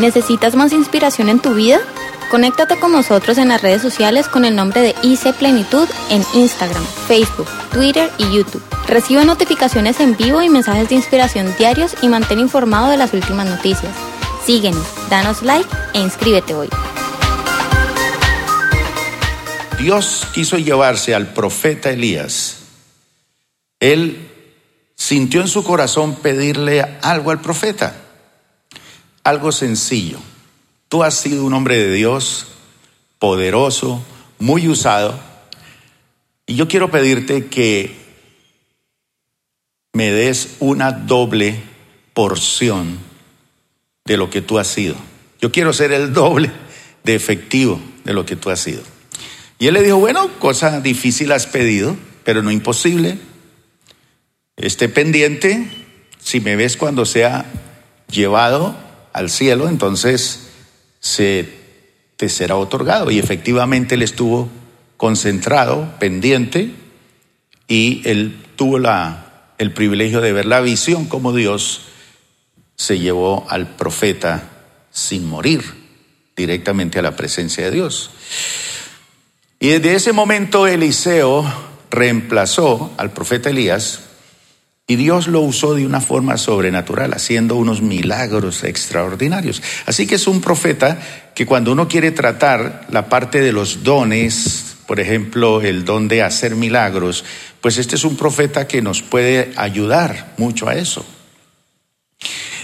¿Necesitas más inspiración en tu vida? Conéctate con nosotros en las redes sociales con el nombre de IC Plenitud en Instagram, Facebook, Twitter y YouTube. Recibe notificaciones en vivo y mensajes de inspiración diarios y mantén informado de las últimas noticias. Síguenos, danos like e inscríbete hoy. Dios quiso llevarse al profeta Elías. Él sintió en su corazón pedirle algo al profeta, algo sencillo. Tú has sido un hombre de Dios, poderoso, muy usado, y yo quiero pedirte que me des una doble porción de lo que tú has sido. Yo quiero ser el doble de efectivo de lo que tú has sido. Y él le dijo, bueno, cosa difícil has pedido, pero no imposible. Esté pendiente, si me ves cuando sea llevado al cielo, entonces se te será otorgado. Y efectivamente él estuvo concentrado, pendiente, y él tuvo la, el privilegio de ver la visión como Dios se llevó al profeta sin morir directamente a la presencia de Dios. Y desde ese momento Eliseo reemplazó al profeta Elías y Dios lo usó de una forma sobrenatural, haciendo unos milagros extraordinarios. Así que es un profeta que cuando uno quiere tratar la parte de los dones, por ejemplo, el don de hacer milagros, pues este es un profeta que nos puede ayudar mucho a eso.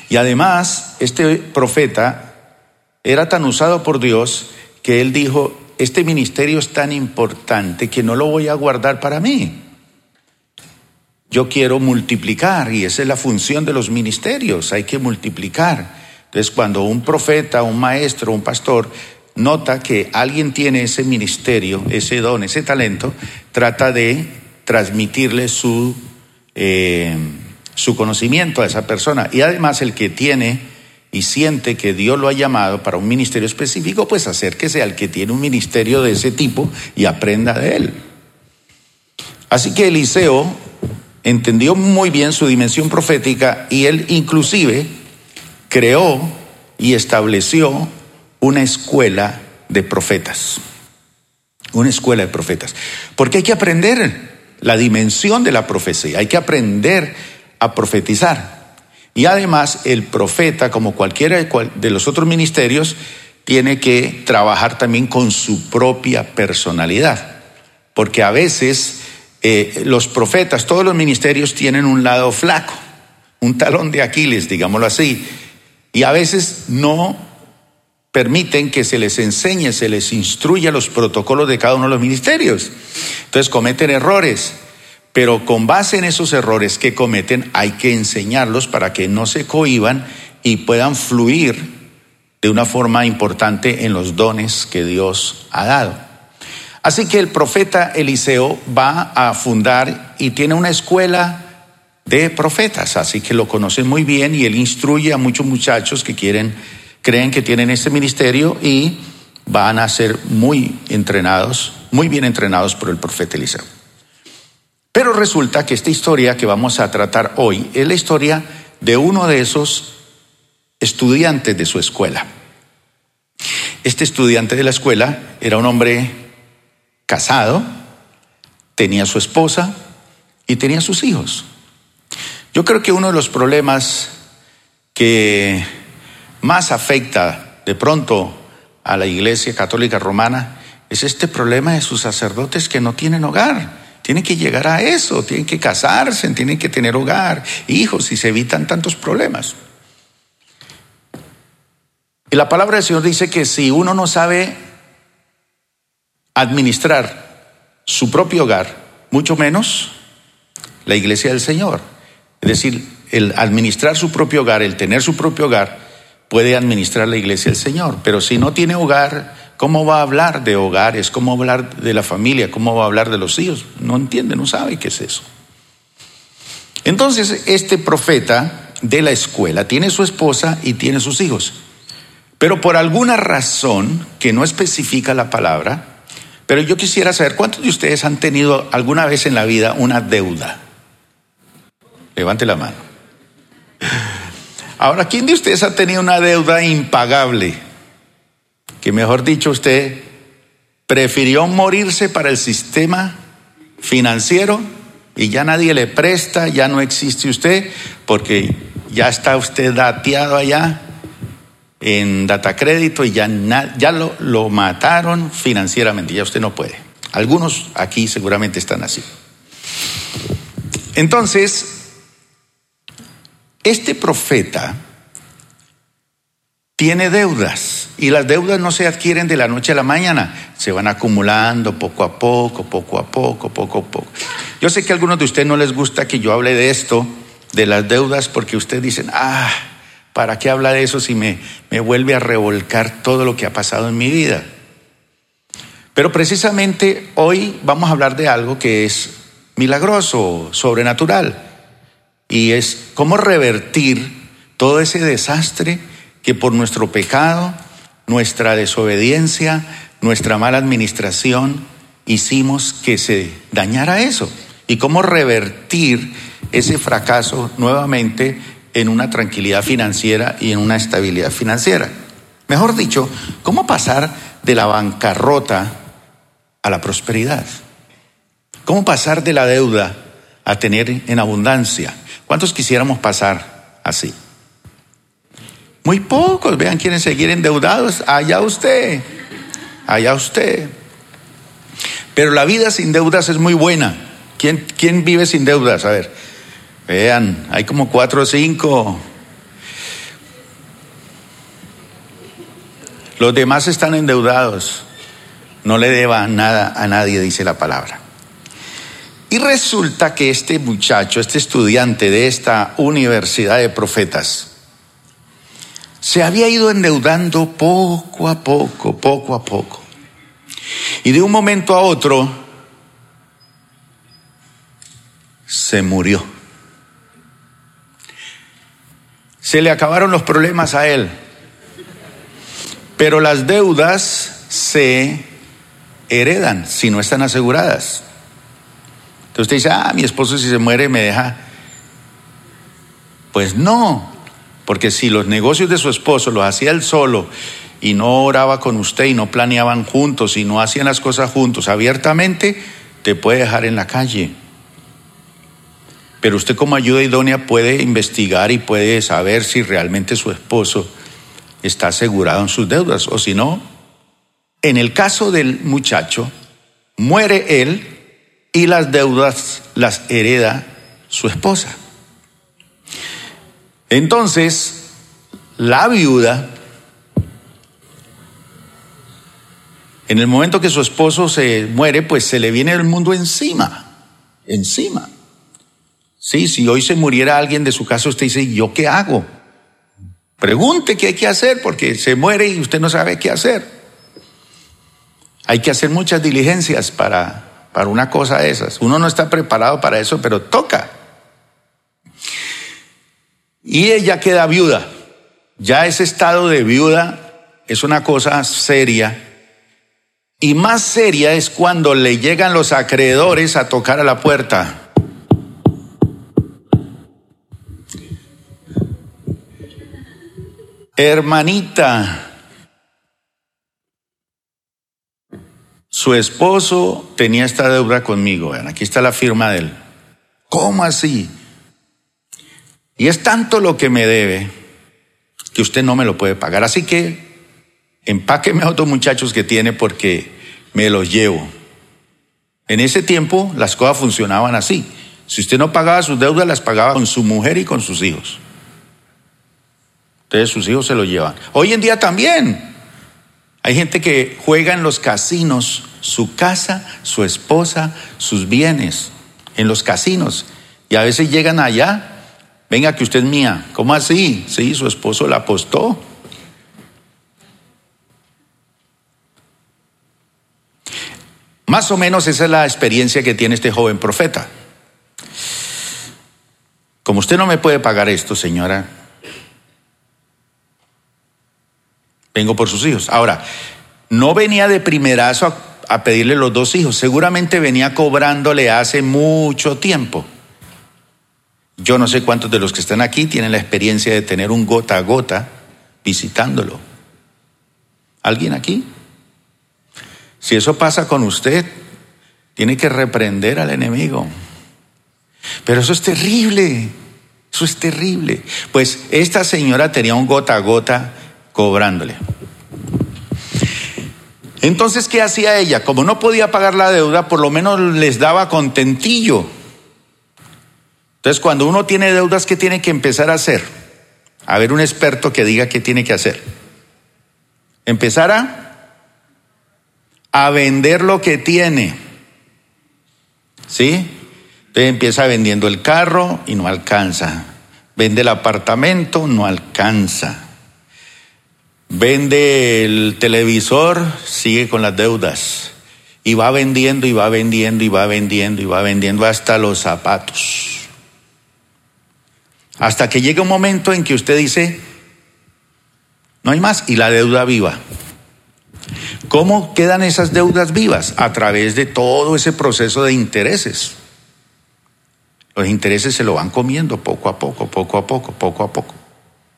Y además, este profeta era tan usado por Dios que él dijo, este ministerio es tan importante que no lo voy a guardar para mí. Yo quiero multiplicar y esa es la función de los ministerios, hay que multiplicar. Entonces cuando un profeta, un maestro, un pastor nota que alguien tiene ese ministerio, ese don, ese talento, trata de transmitirle su, eh, su conocimiento a esa persona. Y además el que tiene y siente que Dios lo ha llamado para un ministerio específico, pues acérquese al que tiene un ministerio de ese tipo y aprenda de él. Así que Eliseo entendió muy bien su dimensión profética y él inclusive creó y estableció una escuela de profetas. Una escuela de profetas. Porque hay que aprender la dimensión de la profecía, hay que aprender a profetizar. Y además el profeta, como cualquiera de los otros ministerios, tiene que trabajar también con su propia personalidad. Porque a veces eh, los profetas, todos los ministerios tienen un lado flaco, un talón de Aquiles, digámoslo así. Y a veces no permiten que se les enseñe, se les instruya los protocolos de cada uno de los ministerios. Entonces cometen errores. Pero con base en esos errores que cometen hay que enseñarlos para que no se cohiban y puedan fluir de una forma importante en los dones que Dios ha dado. Así que el profeta Eliseo va a fundar y tiene una escuela de profetas, así que lo conocen muy bien y él instruye a muchos muchachos que quieren, creen que tienen este ministerio y van a ser muy entrenados, muy bien entrenados por el profeta Eliseo. Pero resulta que esta historia que vamos a tratar hoy es la historia de uno de esos estudiantes de su escuela. Este estudiante de la escuela era un hombre casado, tenía su esposa y tenía sus hijos. Yo creo que uno de los problemas que más afecta de pronto a la Iglesia Católica Romana es este problema de sus sacerdotes que no tienen hogar. Tienen que llegar a eso, tienen que casarse, tienen que tener hogar, hijos, y se evitan tantos problemas. Y la palabra del Señor dice que si uno no sabe administrar su propio hogar, mucho menos la iglesia del Señor. Es decir, el administrar su propio hogar, el tener su propio hogar, puede administrar la iglesia del Señor. Pero si no tiene hogar, ¿Cómo va a hablar de hogares? ¿Cómo va a hablar de la familia? ¿Cómo va a hablar de los hijos? No entiende, no sabe qué es eso. Entonces, este profeta de la escuela tiene su esposa y tiene sus hijos. Pero por alguna razón que no especifica la palabra, pero yo quisiera saber cuántos de ustedes han tenido alguna vez en la vida una deuda. Levante la mano. Ahora, ¿quién de ustedes ha tenido una deuda impagable? Que mejor dicho, usted prefirió morirse para el sistema financiero y ya nadie le presta, ya no existe usted, porque ya está usted dateado allá en data crédito y ya, ya lo, lo mataron financieramente, ya usted no puede. Algunos aquí seguramente están así. Entonces, este profeta tiene deudas y las deudas no se adquieren de la noche a la mañana, se van acumulando poco a poco, poco a poco, poco a poco. Yo sé que a algunos de ustedes no les gusta que yo hable de esto, de las deudas, porque ustedes dicen, ah, ¿para qué habla de eso si me, me vuelve a revolcar todo lo que ha pasado en mi vida? Pero precisamente hoy vamos a hablar de algo que es milagroso, sobrenatural, y es cómo revertir todo ese desastre que por nuestro pecado, nuestra desobediencia, nuestra mala administración, hicimos que se dañara eso. Y cómo revertir ese fracaso nuevamente en una tranquilidad financiera y en una estabilidad financiera. Mejor dicho, cómo pasar de la bancarrota a la prosperidad. Cómo pasar de la deuda a tener en abundancia. ¿Cuántos quisiéramos pasar así? Muy pocos, vean, quieren seguir endeudados. Allá usted, allá usted. Pero la vida sin deudas es muy buena. ¿Quién, quién vive sin deudas? A ver, vean, hay como cuatro o cinco. Los demás están endeudados. No le deba nada a nadie, dice la palabra. Y resulta que este muchacho, este estudiante de esta universidad de profetas, se había ido endeudando poco a poco, poco a poco. Y de un momento a otro se murió. Se le acabaron los problemas a él. Pero las deudas se heredan si no están aseguradas. Entonces usted dice, ah, mi esposo si se muere me deja. Pues no, porque si los negocios de su esposo los hacía él solo y no oraba con usted y no planeaban juntos y no hacían las cosas juntos abiertamente, te puede dejar en la calle. Pero usted como ayuda idónea puede investigar y puede saber si realmente su esposo está asegurado en sus deudas o si no. En el caso del muchacho, muere él y las deudas las hereda su esposa. Entonces, la viuda, en el momento que su esposo se muere, pues se le viene el mundo encima, encima. Sí, si hoy se muriera alguien de su casa, usted dice, ¿yo qué hago? Pregunte qué hay que hacer porque se muere y usted no sabe qué hacer. Hay que hacer muchas diligencias para, para una cosa de esas. Uno no está preparado para eso, pero toca. Y ella queda viuda. Ya ese estado de viuda es una cosa seria. Y más seria es cuando le llegan los acreedores a tocar a la puerta. Hermanita, su esposo tenía esta deuda conmigo. Aquí está la firma de él. ¿Cómo así? Y es tanto lo que me debe que usted no me lo puede pagar. Así que empáqueme a otros muchachos que tiene porque me los llevo. En ese tiempo las cosas funcionaban así. Si usted no pagaba sus deudas, las pagaba con su mujer y con sus hijos. Entonces sus hijos se lo llevan. Hoy en día también. Hay gente que juega en los casinos su casa, su esposa, sus bienes, en los casinos. Y a veces llegan allá Venga, que usted es mía. ¿Cómo así? Sí, su esposo la apostó. Más o menos esa es la experiencia que tiene este joven profeta. Como usted no me puede pagar esto, señora, vengo por sus hijos. Ahora, no venía de primerazo a, pedirle los dos hijos, seguramente venía cobrándole hace mucho tiempo. Yo no sé cuántos de los que están aquí tienen la experiencia de tener un gota a gota visitándolo. ¿Alguien aquí? Si eso pasa con usted, tiene que reprender al enemigo. Pero eso es terrible, eso es terrible. Pues esta señora tenía un gota a gota cobrándole. Entonces, ¿qué hacía ella? Como no podía pagar la deuda, por lo menos les daba contentillo. Entonces, cuando uno tiene deudas, ¿qué tiene que empezar a hacer? A ver un experto que diga qué tiene que hacer. Empezar a, a vender lo que tiene. ¿Sí? Entonces empieza vendiendo el carro y no alcanza. Vende el apartamento, no alcanza. Vende el televisor, sigue con las deudas. Y va vendiendo y va vendiendo y va vendiendo y va vendiendo hasta los zapatos. Hasta que llega un momento en que usted dice, no hay más, y la deuda viva. ¿Cómo quedan esas deudas vivas? A través de todo ese proceso de intereses. Los intereses se lo van comiendo poco a poco, poco a poco, poco a poco.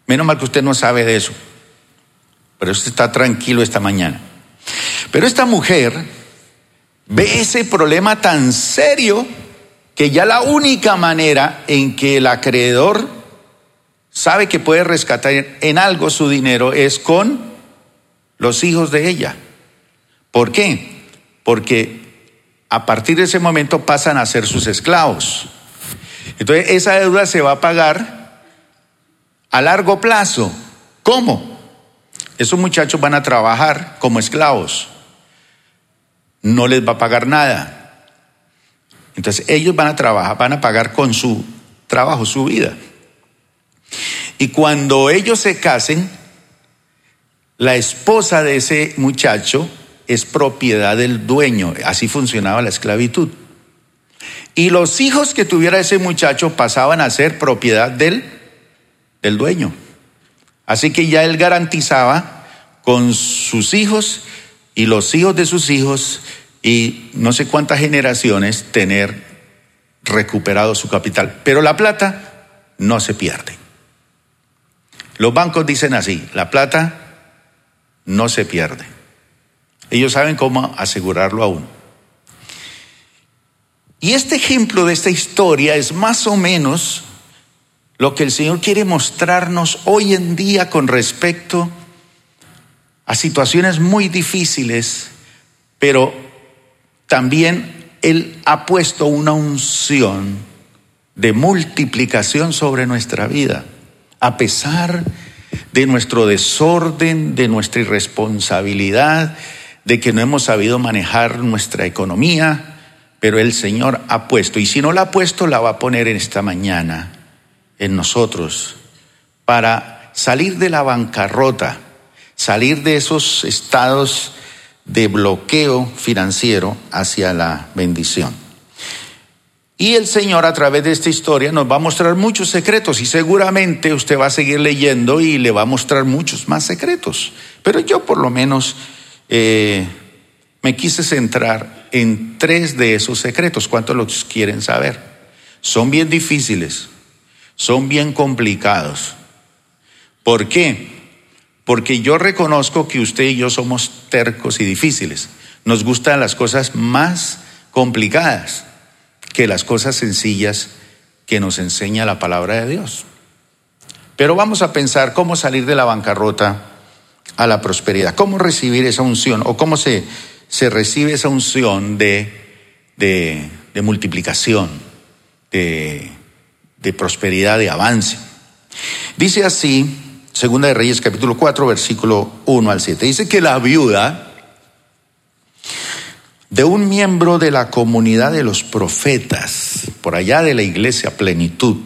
Menos mal que usted no sabe de eso. Pero usted está tranquilo esta mañana. Pero esta mujer ve ese problema tan serio que ya la única manera en que el acreedor sabe que puede rescatar en algo su dinero es con los hijos de ella. ¿Por qué? Porque a partir de ese momento pasan a ser sus esclavos. Entonces esa deuda se va a pagar a largo plazo. ¿Cómo? Esos muchachos van a trabajar como esclavos. No les va a pagar nada. Entonces ellos van a trabajar, van a pagar con su trabajo, su vida. Y cuando ellos se casen, la esposa de ese muchacho es propiedad del dueño. Así funcionaba la esclavitud. Y los hijos que tuviera ese muchacho pasaban a ser propiedad del, del dueño. Así que ya él garantizaba con sus hijos y los hijos de sus hijos y no sé cuántas generaciones tener recuperado su capital. Pero la plata no se pierde. Los bancos dicen así, la plata no se pierde. Ellos saben cómo asegurarlo aún. Y este ejemplo de esta historia es más o menos lo que el Señor quiere mostrarnos hoy en día con respecto a situaciones muy difíciles, pero también Él ha puesto una unción de multiplicación sobre nuestra vida, a pesar de nuestro desorden, de nuestra irresponsabilidad, de que no hemos sabido manejar nuestra economía, pero el Señor ha puesto, y si no la ha puesto, la va a poner en esta mañana en nosotros para salir de la bancarrota, salir de esos estados de bloqueo financiero hacia la bendición. Y el Señor a través de esta historia nos va a mostrar muchos secretos y seguramente usted va a seguir leyendo y le va a mostrar muchos más secretos. Pero yo por lo menos eh, me quise centrar en tres de esos secretos. ¿Cuántos los quieren saber? Son bien difíciles, son bien complicados. ¿Por qué? Porque yo reconozco que usted y yo somos tercos y difíciles. Nos gustan las cosas más complicadas que las cosas sencillas que nos enseña la palabra de Dios. Pero vamos a pensar cómo salir de la bancarrota a la prosperidad, cómo recibir esa unción o cómo se, se recibe esa unción de, de, de multiplicación, de, de prosperidad, de avance. Dice así, Segunda de Reyes capítulo 4, versículo 1 al 7. Dice que la viuda de un miembro de la comunidad de los profetas, por allá de la iglesia plenitud,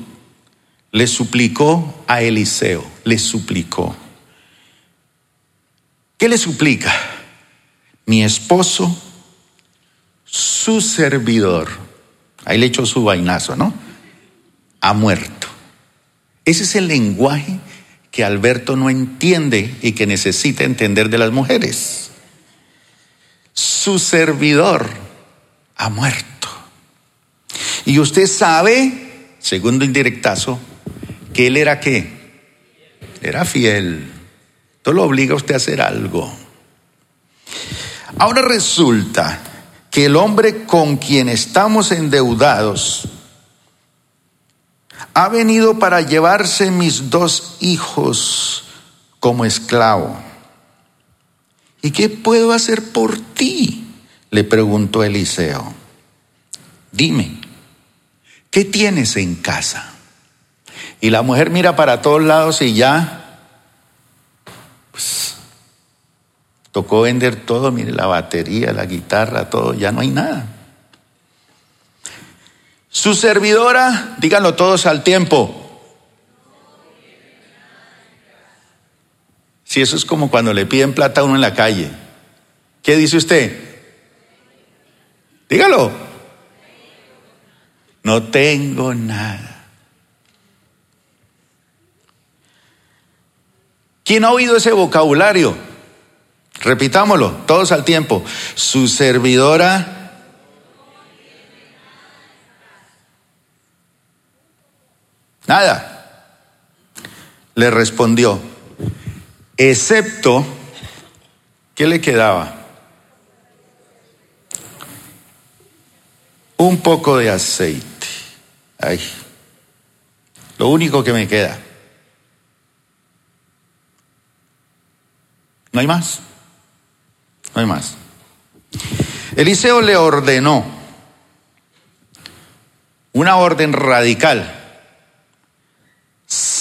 le suplicó a Eliseo, le suplicó. ¿Qué le suplica? Mi esposo, su servidor, ahí le echó su vainazo, ¿no? Ha muerto. Ese es el lenguaje que Alberto no entiende y que necesita entender de las mujeres. Su servidor ha muerto. Y usted sabe segundo indirectazo, que él era qué? Era fiel. Todo lo obliga a usted a hacer algo. Ahora resulta que el hombre con quien estamos endeudados ha venido para llevarse mis dos hijos como esclavo. ¿Y qué puedo hacer por ti? le preguntó Eliseo. Dime, ¿qué tienes en casa? Y la mujer mira para todos lados y ya, pues, tocó vender todo, mire, la batería, la guitarra, todo, ya no hay nada. Su servidora, díganlo todos al tiempo. Si eso es como cuando le piden plata a uno en la calle. ¿Qué dice usted? Dígalo. No tengo nada. ¿Quién ha oído ese vocabulario? Repitámoslo, todos al tiempo. Su servidora Nada. Le respondió, excepto, ¿qué le quedaba? Un poco de aceite. Ay, lo único que me queda. No hay más. No hay más. Eliseo le ordenó una orden radical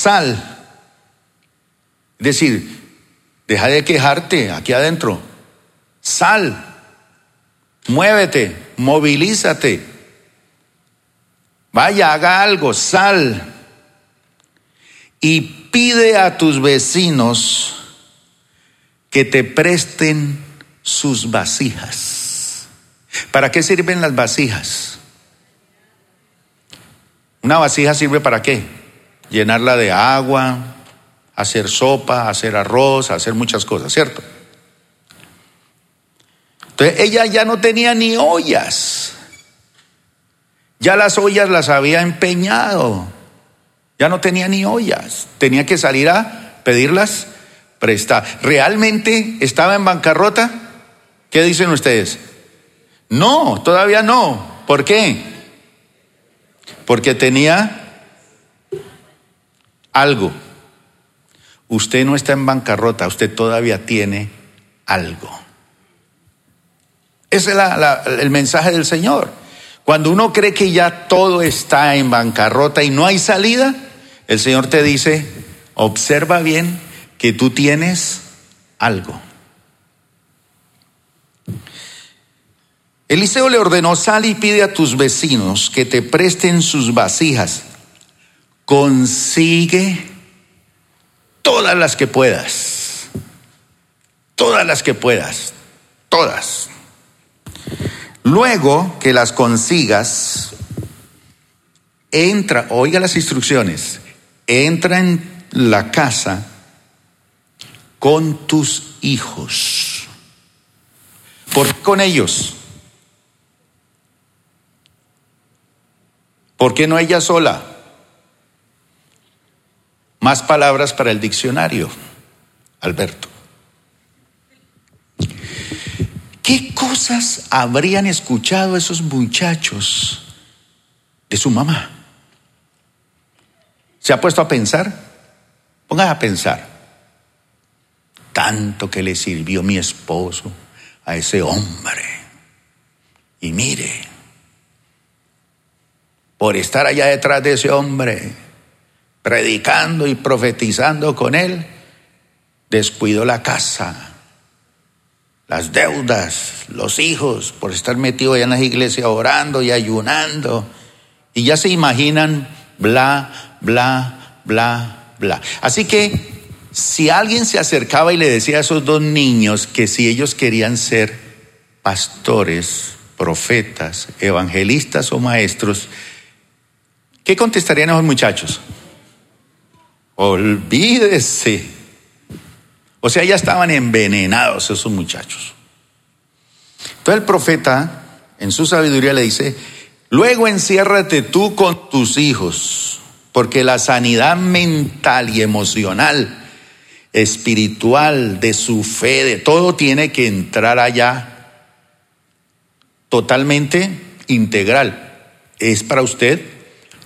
sal. Es decir, deja de quejarte aquí adentro. Sal. Muévete, movilízate. Vaya, haga algo, sal. Y pide a tus vecinos que te presten sus vasijas. ¿Para qué sirven las vasijas? ¿Una vasija sirve para qué? Llenarla de agua, hacer sopa, hacer arroz, hacer muchas cosas, ¿cierto? Entonces ella ya no tenía ni ollas. Ya las ollas las había empeñado. Ya no tenía ni ollas. Tenía que salir a pedirlas prestadas. ¿Realmente estaba en bancarrota? ¿Qué dicen ustedes? No, todavía no. ¿Por qué? Porque tenía algo. Usted no está en bancarrota, usted todavía tiene algo. Ese es el mensaje del Señor. Cuando uno cree que ya todo está en bancarrota y no hay salida, el Señor te dice, observa bien que tú tienes algo. Eliseo le ordenó, sal y pide a tus vecinos que te presten sus vasijas consigue todas las que puedas, todas las que puedas, todas. Luego que las consigas, entra, oiga las instrucciones, entra en la casa con tus hijos. ¿Por qué con ellos? ¿Por qué no ella sola? Más palabras para el diccionario, Alberto. ¿Qué cosas habrían escuchado esos muchachos de su mamá? ¿Se ha puesto a pensar? Ponga a pensar. Tanto que le sirvió mi esposo a ese hombre. Y mire, por estar allá detrás de ese hombre, predicando y profetizando con él, descuidó la casa, las deudas, los hijos, por estar metido allá en las iglesias orando y ayunando. Y ya se imaginan, bla, bla, bla, bla. Así que si alguien se acercaba y le decía a esos dos niños que si ellos querían ser pastores, profetas, evangelistas o maestros, ¿qué contestarían esos muchachos? Olvídese. O sea, ya estaban envenenados esos muchachos. Entonces el profeta, en su sabiduría, le dice, Luego enciérrate tú con tus hijos, porque la sanidad mental y emocional, espiritual, de su fe, de todo tiene que entrar allá totalmente integral. Es para usted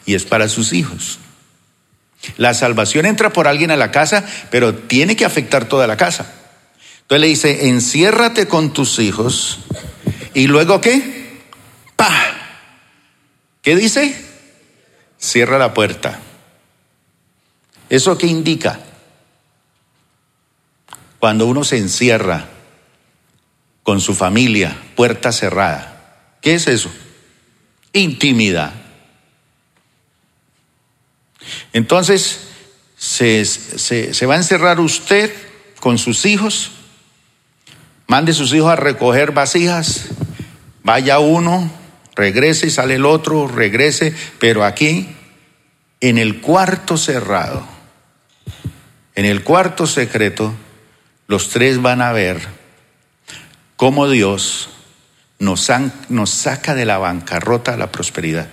y es para sus hijos. La salvación entra por alguien a la casa, pero tiene que afectar toda la casa. Entonces le dice, enciérrate con tus hijos y luego qué? ¡Pa! ¿Qué dice? Cierra la puerta. ¿Eso qué indica? Cuando uno se encierra con su familia, puerta cerrada. ¿Qué es eso? Intimidad. Entonces, se, se, va a encerrar usted con sus hijos, mande sus hijos a recoger vasijas, vaya uno, regrese y sale el otro, regrese, pero aquí, en el cuarto cerrado, en el cuarto secreto, los tres van a ver cómo Dios nos, nos saca de la bancarrota a la prosperidad.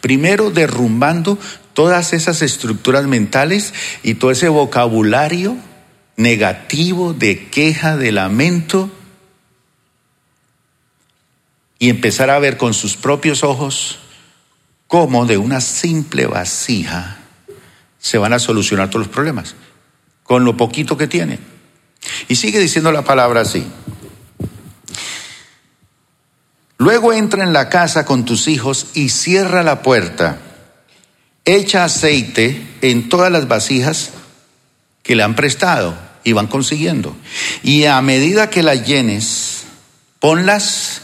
Primero derrumbando todas esas estructuras mentales y todo ese vocabulario negativo de queja, de lamento, y empezar a ver con sus propios ojos cómo de una simple vasija se van a solucionar todos los problemas, con lo poquito que tiene. Y sigue diciendo la palabra así. Luego entra en la casa con tus hijos y cierra la puerta echa aceite en todas las vasijas que le han prestado y van consiguiendo. Y a medida que las llenes, ponlas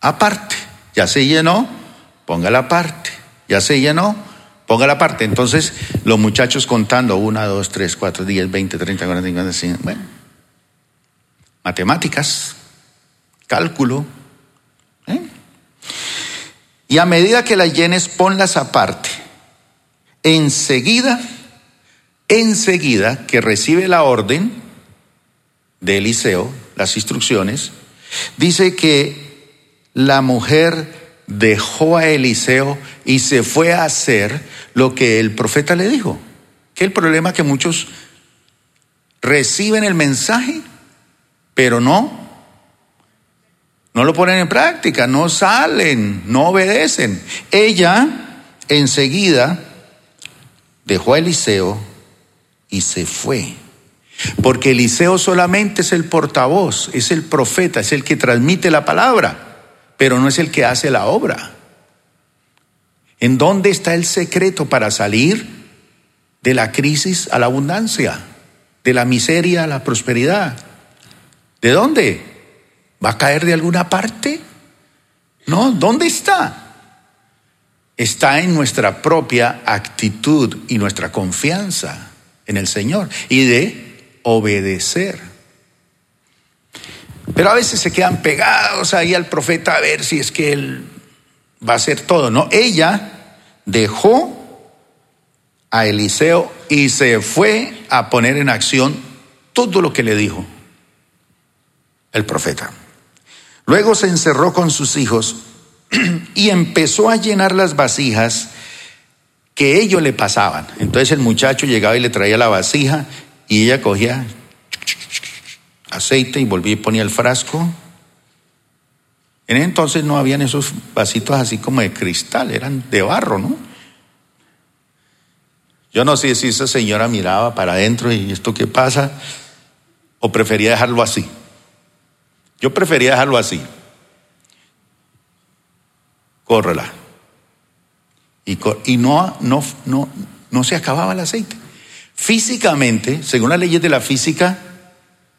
aparte. Ya se llenó, póngala aparte. Ya se llenó, póngala aparte. Entonces, los muchachos contando, una, dos, tres, cuatro, diez, veinte, treinta, cuarenta, cincuenta, cincuenta, bueno, matemáticas, cálculo. ¿eh? Y a medida que las llenes, ponlas aparte enseguida, enseguida que recibe la orden de Eliseo, las instrucciones, dice que la mujer dejó a Eliseo y se fue a hacer lo que el profeta le dijo. Que el problema que muchos reciben el mensaje, pero no no lo ponen en práctica, no salen, no obedecen. Ella enseguida dejó a Eliseo y se fue. Porque Eliseo solamente es el portavoz, es el profeta, es el que transmite la palabra, pero no es el que hace la obra. ¿En dónde está el secreto para salir de la crisis a la abundancia, de la miseria a la prosperidad? ¿De dónde? ¿Va a caer de alguna parte? No, ¿dónde está? Está en nuestra propia actitud y nuestra confianza en el Señor y de obedecer. Pero a veces se quedan pegados ahí al profeta a ver si es que él va a hacer todo. No, ella dejó a Eliseo y se fue a poner en acción todo lo que le dijo el profeta. Luego se encerró con sus hijos y empezó a llenar las vasijas que ellos le pasaban. Entonces el muchacho llegaba y le traía la vasija y ella cogía aceite y volvía y ponía el frasco. En entonces no habían esos vasitos así como de cristal, eran de barro, ¿no? Yo no sé si esa señora miraba para adentro y esto qué pasa, o prefería dejarlo así. Yo prefería dejarlo así córrela. Y, no, no se acababa el aceite. Físicamente, según las leyes de la física,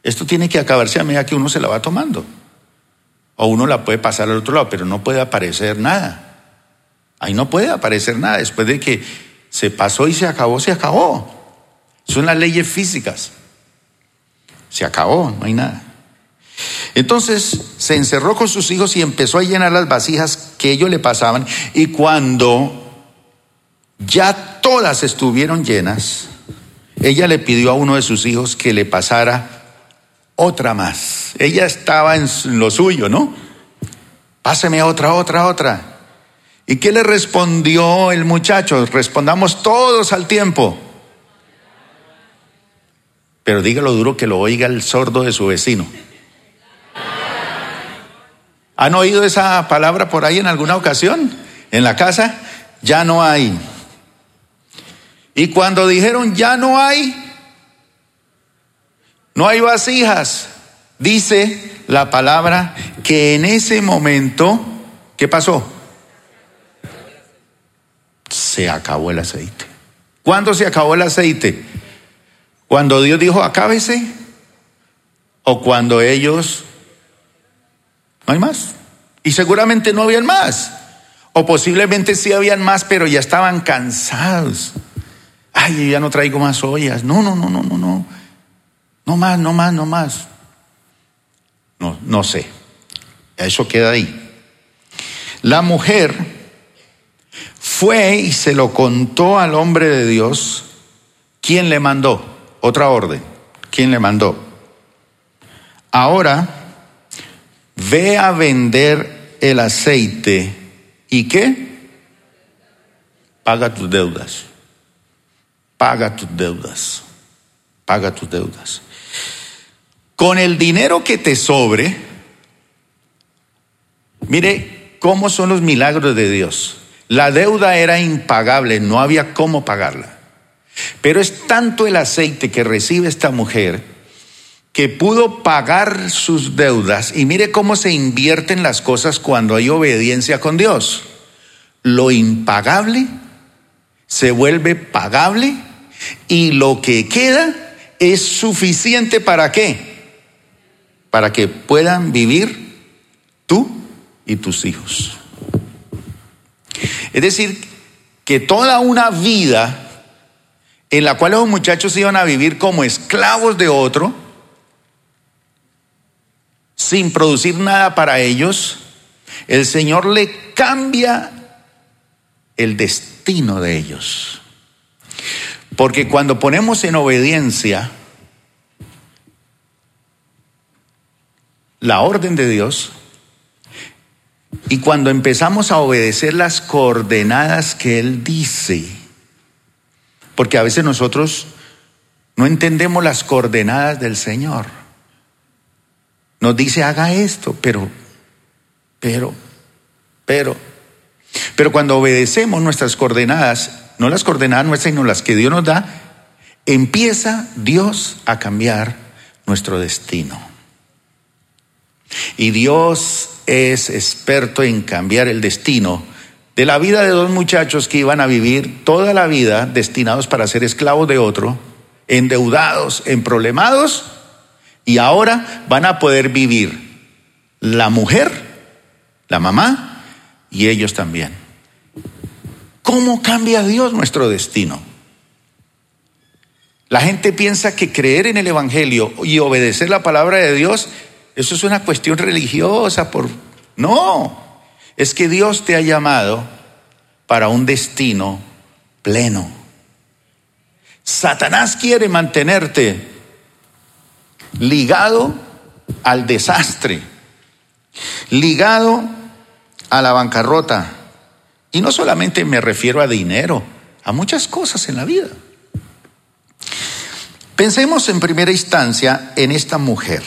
esto tiene que acabarse a medida que uno se la va tomando. O uno la puede pasar al otro lado, pero no puede aparecer nada. Ahí no puede aparecer nada. Después de que se pasó y se acabó, se acabó. Son las leyes físicas. Se acabó, no hay nada. Entonces se encerró con sus hijos y empezó a llenar las vasijas que ellos le pasaban. Y cuando ya todas estuvieron llenas, ella le pidió a uno de sus hijos que le pasara otra más. Ella estaba en lo suyo, ¿no? Páseme otra, otra, otra. ¿Y qué le respondió el muchacho? Respondamos todos al tiempo. Pero dígalo duro que lo oiga el sordo de su vecino. ¿Han oído esa palabra por ahí en alguna ocasión? En la casa, ya no hay. Y cuando dijeron ya no hay, no hay vasijas, dice la palabra que en ese momento, ¿qué pasó? Se acabó el aceite. ¿Cuándo se acabó el aceite? Cuando Dios dijo, acábese, o cuando ellos, no hay más. Y seguramente no habían más. O posiblemente sí habían más, pero ya estaban cansados. Ay, ya no traigo más ollas. No, no, no, no, no, no. No más, no más, no más. No, no sé. Eso queda ahí. La mujer fue y se lo contó al hombre de Dios. ¿Quién le mandó? Otra orden. ¿Quién le mandó? Ahora, ve a vender el aceite y qué? Paga tus deudas. Paga tus deudas. Paga tus deudas. Con el dinero que te sobre, mire cómo son los milagros de Dios. La deuda era impagable, no había cómo pagarla. Pero es tanto el aceite que recibe esta mujer que pudo pagar sus deudas y mire cómo se invierten las cosas cuando hay obediencia con Dios. Lo impagable se vuelve pagable y lo que queda es suficiente para qué? Para que puedan vivir tú y tus hijos. Es decir, que toda una vida en la cual los muchachos iban a vivir como esclavos de otro, sin producir nada para ellos, el Señor le cambia el destino de ellos. Porque cuando ponemos en obediencia la orden de Dios, y cuando empezamos a obedecer las coordenadas que Él dice, porque a veces nosotros no entendemos las coordenadas del Señor. Nos dice, haga esto, pero, pero, pero. Pero cuando obedecemos nuestras coordenadas, no las coordenadas nuestras, sino las que Dios nos da, empieza Dios a cambiar nuestro destino. Y Dios es experto en cambiar el destino de la vida de dos muchachos que iban a vivir toda la vida destinados para ser esclavos de otro, endeudados, emproblemados, y ahora van a poder vivir la mujer, la mamá y ellos también. ¿Cómo cambia Dios nuestro destino? La gente piensa que creer en el Evangelio y obedecer la palabra de Dios, eso es una cuestión religiosa. Por... No, es que Dios te ha llamado para un destino pleno. Satanás quiere mantenerte ligado al desastre, ligado a la bancarrota. Y no solamente me refiero a dinero, a muchas cosas en la vida. Pensemos en primera instancia en esta mujer.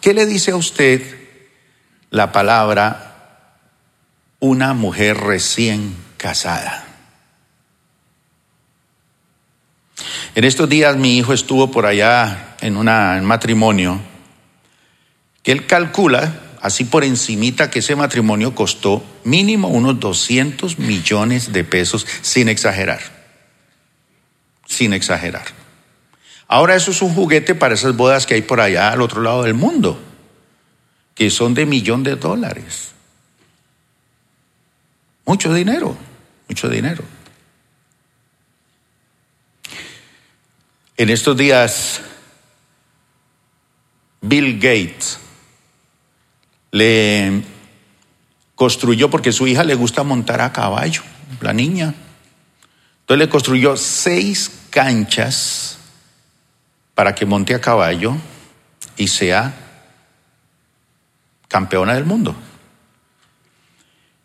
¿Qué le dice a usted la palabra una mujer recién casada. En estos días mi hijo estuvo por allá en un matrimonio que él calcula, así por encimita, que ese matrimonio costó mínimo unos 200 millones de pesos, sin exagerar, sin exagerar. Ahora eso es un juguete para esas bodas que hay por allá al otro lado del mundo que son de millón de dólares. Mucho dinero, mucho dinero. En estos días, Bill Gates le construyó, porque su hija le gusta montar a caballo, la niña. Entonces le construyó seis canchas para que monte a caballo y sea campeona del mundo.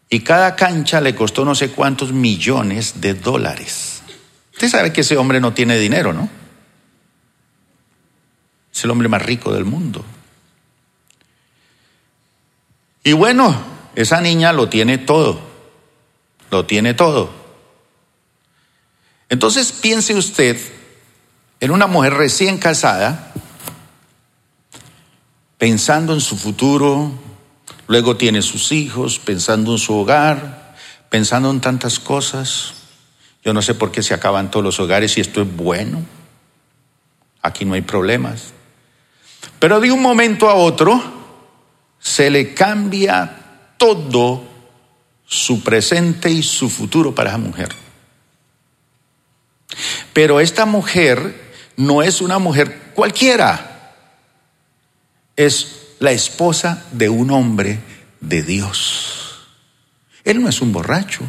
Y cada cancha le costó no sé cuántos millones de dólares. Usted sabe que ese hombre no tiene dinero, ¿no? Es el hombre más rico del mundo. Y bueno, esa niña lo tiene todo. Lo tiene todo. Entonces piense usted en una mujer recién casada, pensando en su futuro, luego tiene sus hijos, pensando en su hogar, pensando en tantas cosas. Yo no sé por qué se acaban todos los hogares y esto es bueno. Aquí no hay problemas. Pero de un momento a otro se le cambia todo su presente y su futuro para esa mujer. Pero esta mujer no es una mujer cualquiera, es la esposa de un hombre de Dios. Él no es un borracho,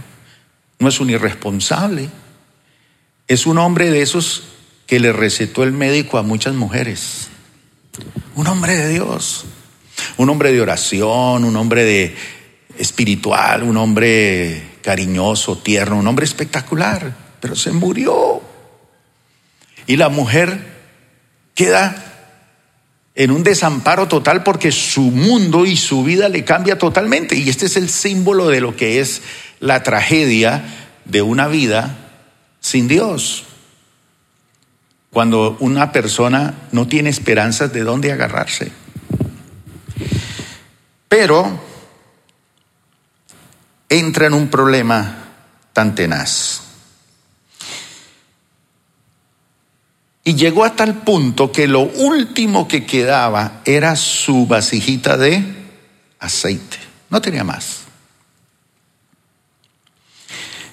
no es un irresponsable, es un hombre de esos que le recetó el médico a muchas mujeres. Un hombre de Dios, un hombre de oración, un hombre de espiritual, un hombre cariñoso, tierno, un hombre espectacular, pero se murió. Y la mujer queda en un desamparo total porque su mundo y su vida le cambia totalmente. Y este es el símbolo de lo que es la tragedia de una vida sin Dios. Cuando una persona no tiene esperanzas de dónde agarrarse. Pero entra en un problema tan tenaz. Y llegó a tal punto que lo último que quedaba era su vasijita de aceite. No tenía más.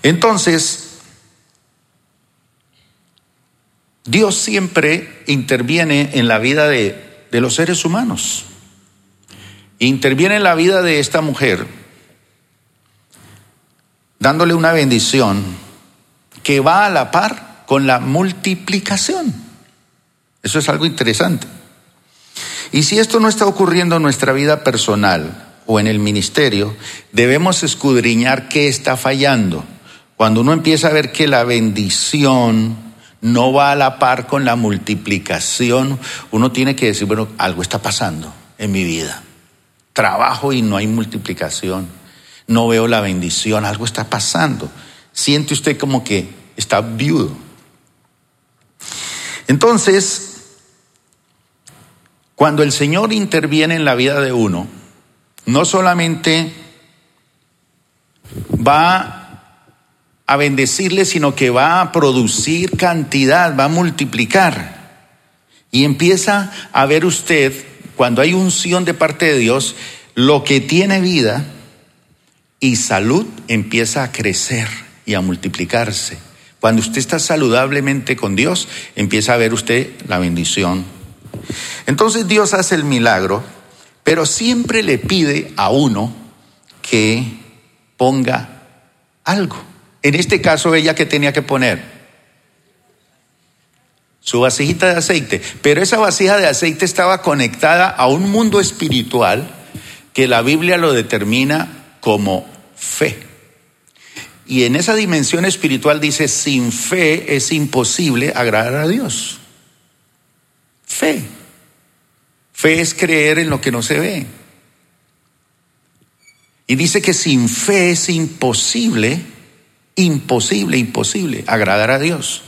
Entonces, Dios siempre interviene en la vida de, de, los seres humanos. Interviene en la vida de esta mujer, dándole una bendición que va a la par con la multiplicación. Eso es algo interesante. Y si esto no está ocurriendo en nuestra vida personal o en el ministerio, debemos escudriñar qué está fallando. Cuando uno empieza a ver que la bendición no va a la par con la multiplicación, uno tiene que decir, bueno, algo está pasando en mi vida. Trabajo y no hay multiplicación. No veo la bendición, algo está pasando. Siente usted como que está viudo. Entonces, cuando el Señor interviene en la vida de uno, no solamente va a bendecirle, sino que va a producir cantidad, va a multiplicar. Y empieza a ver usted, cuando hay unción de parte de Dios, lo que tiene vida y salud empieza a crecer y a multiplicarse. Cuando usted está saludablemente con Dios, empieza a ver usted la bendición entonces Dios hace el milagro, pero siempre le pide a uno que ponga algo. En este caso, ella que tenía que poner su vasijita de aceite, pero esa vasija de aceite estaba conectada a un mundo espiritual que la Biblia lo determina como fe. Y en esa dimensión espiritual dice, sin fe es imposible agradar a Dios. Fe. Fe es creer en lo que no se ve. Y dice que sin fe es imposible, imposible, imposible agradar a Dios.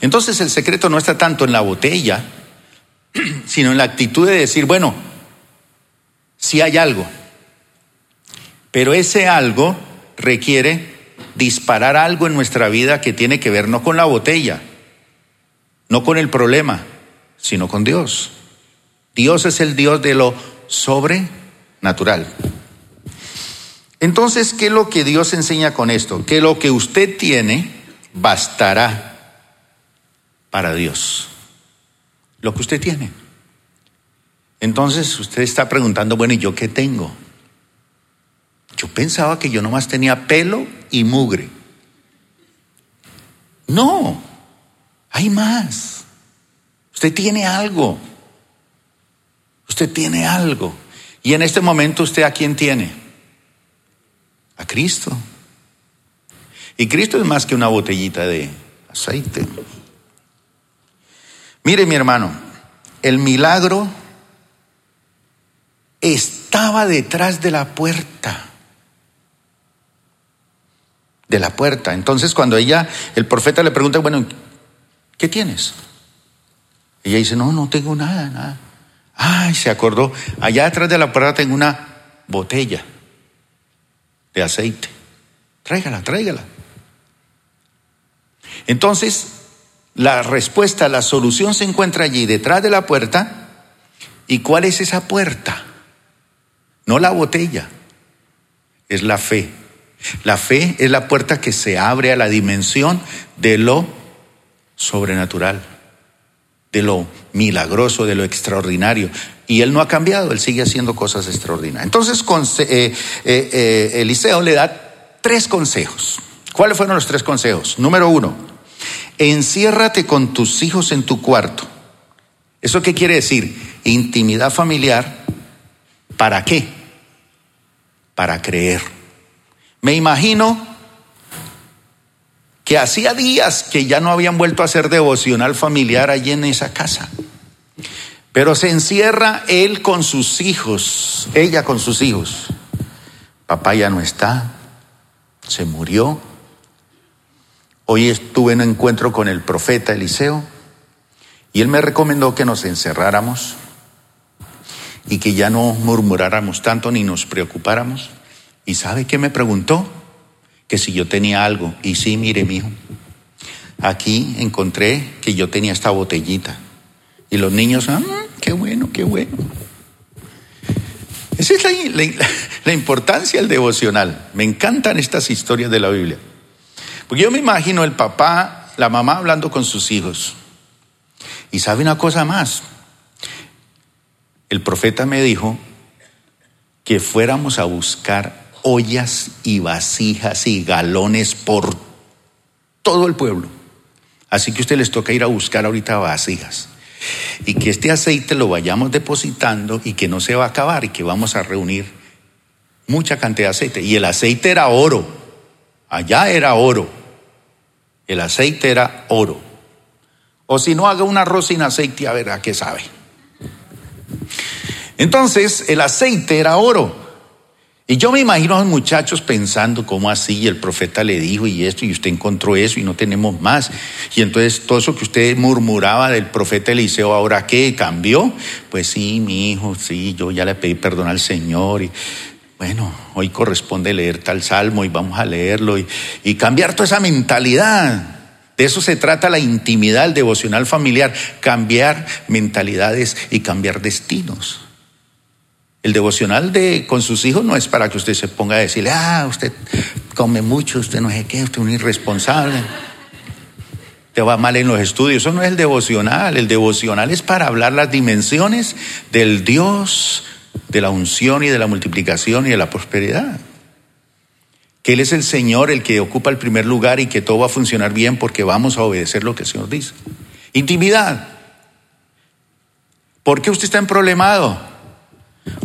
Entonces el secreto no está tanto en la botella, sino en la actitud de decir, bueno, si hay algo, pero ese algo requiere disparar algo en nuestra vida que tiene que ver no con la botella, no con el problema, sino con Dios. Dios es el Dios de lo sobrenatural. Entonces, ¿qué es lo que Dios enseña con esto? Que lo que usted tiene bastará para Dios. Lo que usted tiene. Entonces usted está preguntando, bueno, ¿y yo qué tengo? Yo pensaba que yo nomás tenía pelo y mugre. No, hay más. Usted tiene algo. Usted tiene algo. Y en este momento usted a quién tiene? A Cristo. Y Cristo es más que una botellita de aceite. Mire mi hermano, el milagro estaba detrás de la puerta. De la puerta. Entonces cuando ella, el profeta le pregunta, bueno, ¿qué tienes? Ella dice, no, no tengo nada, nada. Ay, se acordó, allá detrás de la puerta tengo una botella de aceite. Tráigala, tráigala. Entonces, la respuesta, la solución se encuentra allí, detrás de la puerta. ¿Y cuál es esa puerta? No la botella, es la fe. La fe es la puerta que se abre a la dimensión de lo sobrenatural, de lo milagroso, de lo extraordinario. Y él no ha cambiado, él sigue haciendo cosas extraordinarias. Entonces eh, eh, eh, Eliseo le da tres consejos. ¿Cuáles fueron los tres consejos? Número uno, enciérrate con tus hijos en tu cuarto. ¿Eso qué quiere decir? Intimidad familiar. ¿Para qué? Para creer. Me imagino que hacía días que ya no habían vuelto a hacer devocional familiar allí en esa casa. Pero se encierra él con sus hijos, ella con sus hijos. Papá ya no está, se murió, Hoy estuve en un encuentro con el profeta Eliseo y él me recomendó que nos encerráramos y que ya no murmuráramos tanto ni nos preocupáramos. ¿Y sabe qué me preguntó? Que si yo tenía algo. Y sí, mire, mijo, aquí encontré que yo tenía esta botellita. Y los niños, ah, qué bueno, qué bueno. Esa es la, la importancia del devocional. Me encantan estas historias de la Biblia. Porque yo me imagino el papá, la mamá hablando con sus hijos. Y sabe una cosa más. El profeta me dijo que fuéramos a buscar ollas y vasijas y galones por todo el pueblo. Así que a usted les toca ir a buscar ahorita vasijas. Y que este aceite lo vayamos depositando y que no se va a acabar y que vamos a reunir mucha cantidad de aceite. Y el aceite era oro. Allá era oro. El aceite era oro. O si no, haga un arroz sin aceite a ver qué sabe. Entonces, el aceite era oro. Y yo me imagino a los muchachos pensando cómo así, y el profeta le dijo y esto, y usted encontró eso y no tenemos más. Y entonces todo eso que usted murmuraba del profeta Eliseo, ¿ahora qué? ¿Cambió? Pues sí, mi hijo, sí, yo ya le pedí perdón al Señor. Y bueno, hoy corresponde leer tal salmo y vamos a leerlo y, cambiar toda esa mentalidad. De eso se trata la intimidad, el devocional familiar, cambiar mentalidades y cambiar destinos. El devocional de con sus hijos no es para que usted se ponga a decirle, ah, usted come mucho, usted no sé qué, usted es un irresponsable, te va mal en los estudios. Eso no es el devocional. El devocional es para hablar las dimensiones del Dios de la unción y de la multiplicación y de la prosperidad. Que Él es el Señor el que ocupa el primer lugar y que todo va a funcionar bien porque vamos a obedecer lo que el Señor dice. Intimidad. ¿Por qué usted está en problemado?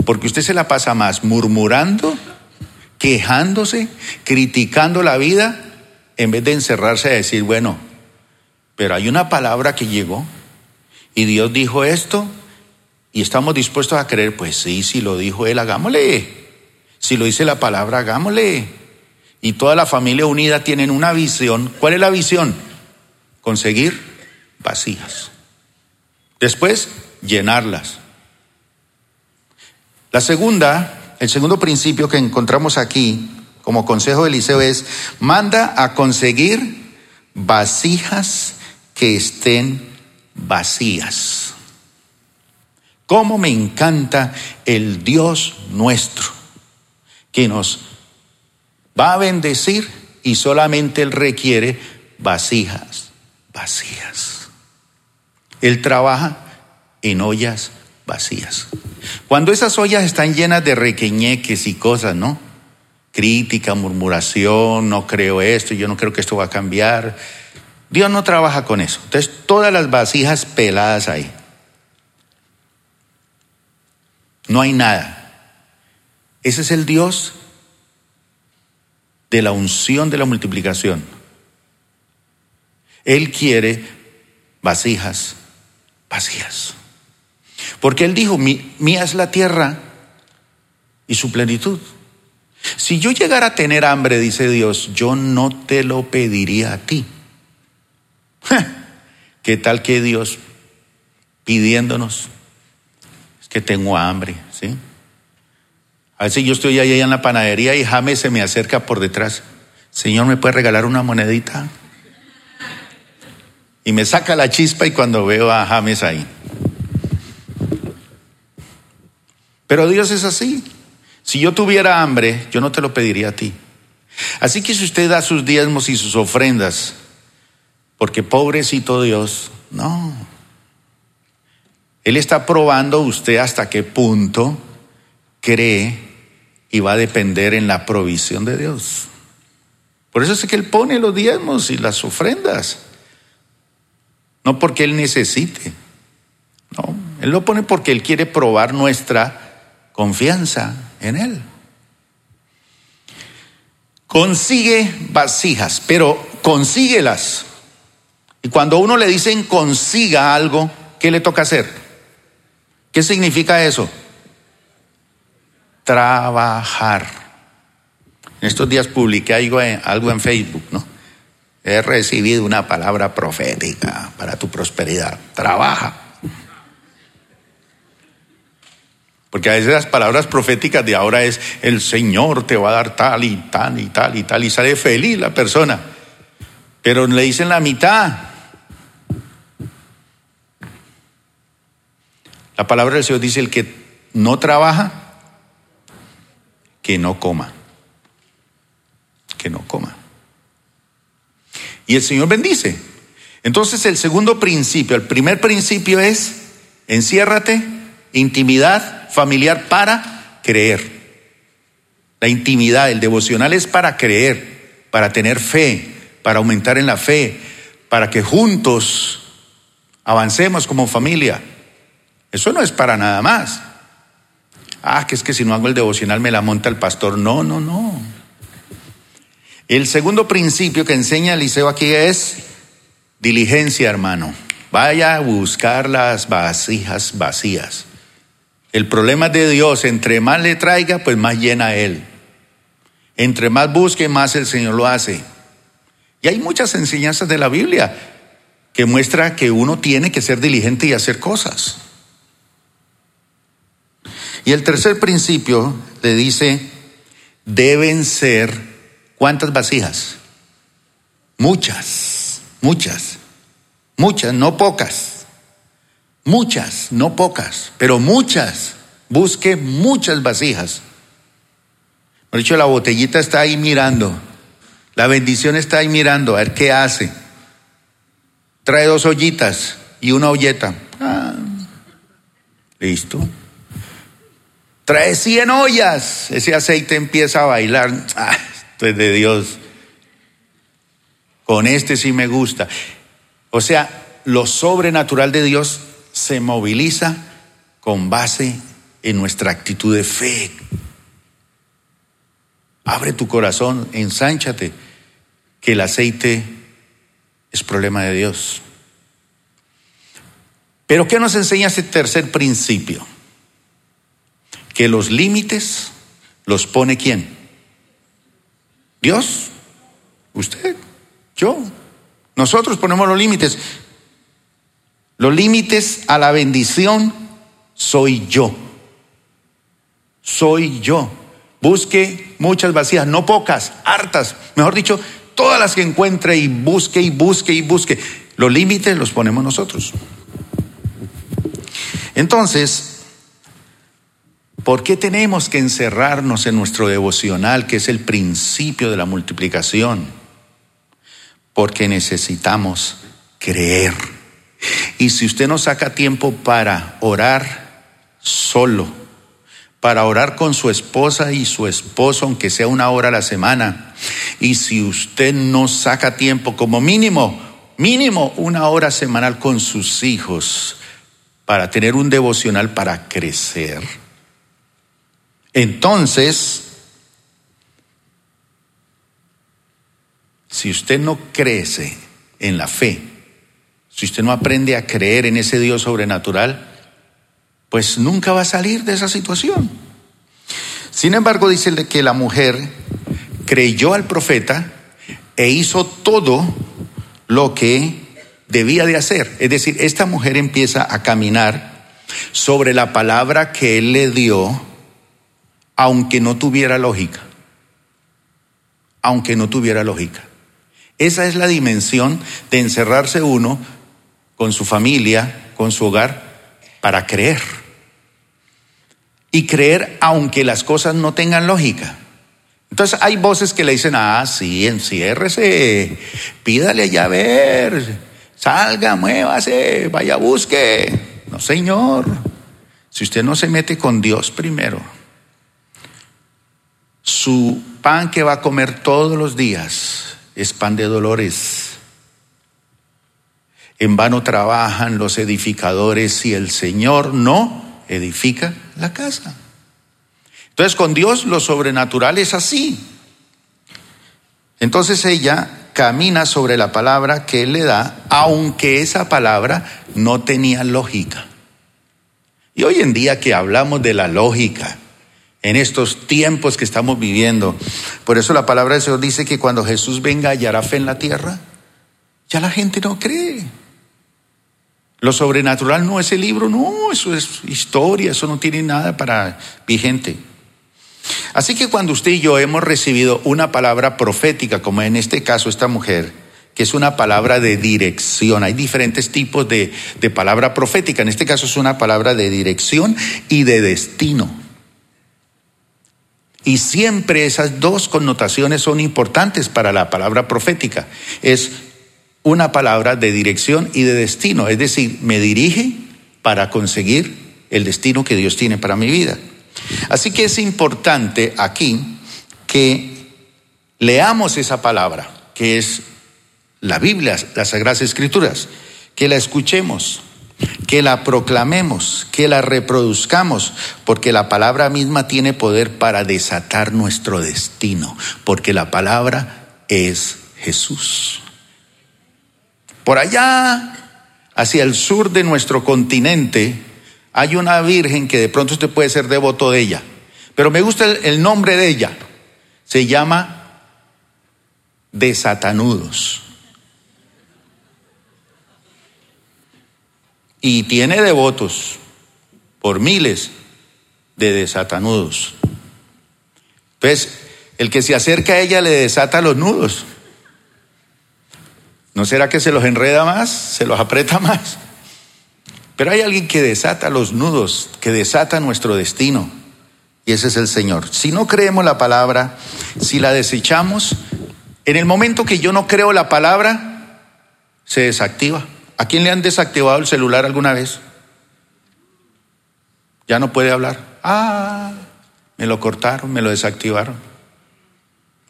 Porque usted se la pasa más murmurando, quejándose, criticando la vida, en vez de encerrarse a decir, bueno, pero hay una palabra que llegó y Dios dijo esto y estamos dispuestos a creer, pues sí, si lo dijo él, hagámosle. Si lo dice la palabra, hagámosle. Y toda la familia unida tienen una visión. ¿Cuál es la visión? Conseguir vacías. Después, llenarlas. La segunda, el segundo principio que encontramos aquí como consejo de Eliseo es, manda a conseguir vasijas que estén vacías. ¿Cómo me encanta el Dios nuestro que nos va a bendecir y solamente Él requiere vasijas, vacías. Él trabaja en ollas vacías. Cuando esas ollas están llenas de requeñeques y cosas, ¿no? Crítica, murmuración, no creo esto, yo no creo que esto va a cambiar. Dios no trabaja con eso. Entonces, todas las vasijas peladas ahí. No hay nada. Ese es el Dios de la unción de la multiplicación. Él quiere vasijas vacías. Porque Él dijo, mía es la tierra y su plenitud. Si yo llegara a tener hambre, dice Dios, yo no te lo pediría a ti. ¿Qué tal que Dios pidiéndonos? Es que tengo hambre, ¿sí? A veces yo estoy ahí en la panadería y James se me acerca por detrás. Señor, ¿me puede regalar una monedita? Y me saca la chispa y cuando veo a James ahí. Pero Dios es así. Si yo tuviera hambre, yo no te lo pediría a ti. Así que si usted da sus diezmos y sus ofrendas, porque pobrecito Dios, no. Él está probando usted hasta qué punto cree y va a depender en la provisión de Dios. Por eso es que Él pone los diezmos y las ofrendas. No porque Él necesite. No, Él lo pone porque Él quiere probar nuestra confianza en Él. Consigue vasijas, pero consíguelas. Y cuando uno le dicen consiga algo, ¿qué le toca hacer? ¿Qué significa eso? trabajar. En estos días publiqué algo en, algo en Facebook, ¿no? He recibido una palabra profética para tu prosperidad. Trabaja. Porque a veces las palabras proféticas de ahora es el Señor te va a dar tal y tal y tal y tal y sale feliz la persona. Pero le dicen la mitad. La palabra del Señor dice el que no trabaja que no coma. Que no coma. Y el Señor bendice. Entonces el segundo principio, el primer principio es, enciérrate, intimidad familiar para creer. La intimidad, el devocional es para creer, para tener fe, para aumentar en la fe, para que juntos avancemos como familia. Eso no es para nada más. Ah, que es que si no hago el devocional me la monta el pastor. No, no, no. El segundo principio que enseña Eliseo aquí es diligencia, hermano. Vaya a buscar las vasijas vacías. El problema de Dios, entre más le traiga, pues más llena Él. Entre más busque, más el Señor lo hace. Y hay muchas enseñanzas de la Biblia que muestra que uno tiene que ser diligente y hacer cosas. Y el tercer principio le dice, deben ser, ¿cuántas vasijas? Muchas, muchas, muchas, no pocas. Muchas, no pocas, pero muchas. Busque muchas vasijas. Por dicho, la botellita está ahí mirando. La bendición está ahí mirando, a ver qué hace. Trae dos ollitas y una olleta. Ah, listo. Trae 100 ollas. Ese aceite empieza a bailar. Ah, esto es de Dios. Con este sí me gusta. O sea, lo sobrenatural de Dios se moviliza con base en nuestra actitud de fe. Abre tu corazón, ensánchate, que el aceite es problema de Dios. Pero ¿qué nos enseña ese tercer principio? que los límites los pone quién? Dios, usted, yo. Nosotros ponemos los límites. Los límites a la bendición soy yo. Soy yo. Busque muchas vacías, no pocas, hartas. Mejor dicho, todas las que encuentre y busque y busque y busque. Los límites los ponemos nosotros. Entonces, ¿Por qué tenemos que encerrarnos en nuestro devocional, que es el principio de la multiplicación? Porque necesitamos creer. Y si usted no saca tiempo para orar solo, para orar con su esposa y su esposo, aunque sea una hora a la semana, y si usted no saca tiempo como mínimo, mínimo una hora semanal con sus hijos, para tener un devocional para crecer, entonces, si usted no crece en la fe, si usted no aprende a creer en ese Dios sobrenatural, pues nunca va a salir de esa situación. Sin embargo, dice que la mujer creyó al profeta e hizo todo lo que debía de hacer. Es decir, esta mujer empieza a caminar sobre la palabra que él le dio, aunque no tuviera lógica. Aunque no tuviera lógica. Esa es la dimensión de encerrarse uno con su familia, con su hogar, para creer. Y creer aunque las cosas no tengan lógica. Entonces hay voces que le dicen, ah, sí, enciérrese, pídale ya ver, salga, muévase, vaya, busque. No, señor, si usted no se mete con Dios primero, su pan que va a comer todos los días es pan de dolores. En vano trabajan los edificadores si el Señor no edifica la casa. Entonces con Dios lo sobrenatural es así. Entonces ella camina sobre la palabra que Él le da, aunque esa palabra no tenía lógica. Y hoy en día que hablamos de la lógica, en estos tiempos que estamos viviendo, por eso la palabra del Señor dice que cuando Jesús venga hallará fe en la tierra, ya la gente no cree. Lo sobrenatural no es el libro, no, eso es historia, eso no tiene nada para vigente. Así que cuando usted y yo hemos recibido una palabra profética, como en este caso esta mujer, que es una palabra de dirección, hay diferentes tipos de, de palabra profética, en este caso es una palabra de dirección y de destino. Y siempre esas dos connotaciones son importantes para la palabra profética. Es una palabra de dirección y de destino, es decir, me dirige para conseguir el destino que Dios tiene para mi vida. Así que es importante aquí que leamos esa palabra, que es la Biblia, las Sagradas Escrituras, que la escuchemos, que la proclamemos, que la reproduzcamos, porque la palabra misma tiene poder para desatar nuestro destino, porque la palabra es Jesús. Por allá, hacia el sur de nuestro continente, hay una virgen que de pronto usted puede ser devoto de ella, pero me gusta el, nombre de ella. Se llama Desatanudos. Y tiene devotos por miles de desatanudos. Entonces, el que se acerca a ella le desata los nudos. ¿No será que se los enreda más? ¿Se los aprieta más? Pero hay alguien que desata los nudos, que desata nuestro destino. Y ese es el Señor. Si no creemos la palabra, si la desechamos, en el momento que yo no creo la palabra, se desactiva. ¿A quién le han desactivado el celular alguna vez? Ya no puede hablar. Ah, me lo cortaron, me lo desactivaron.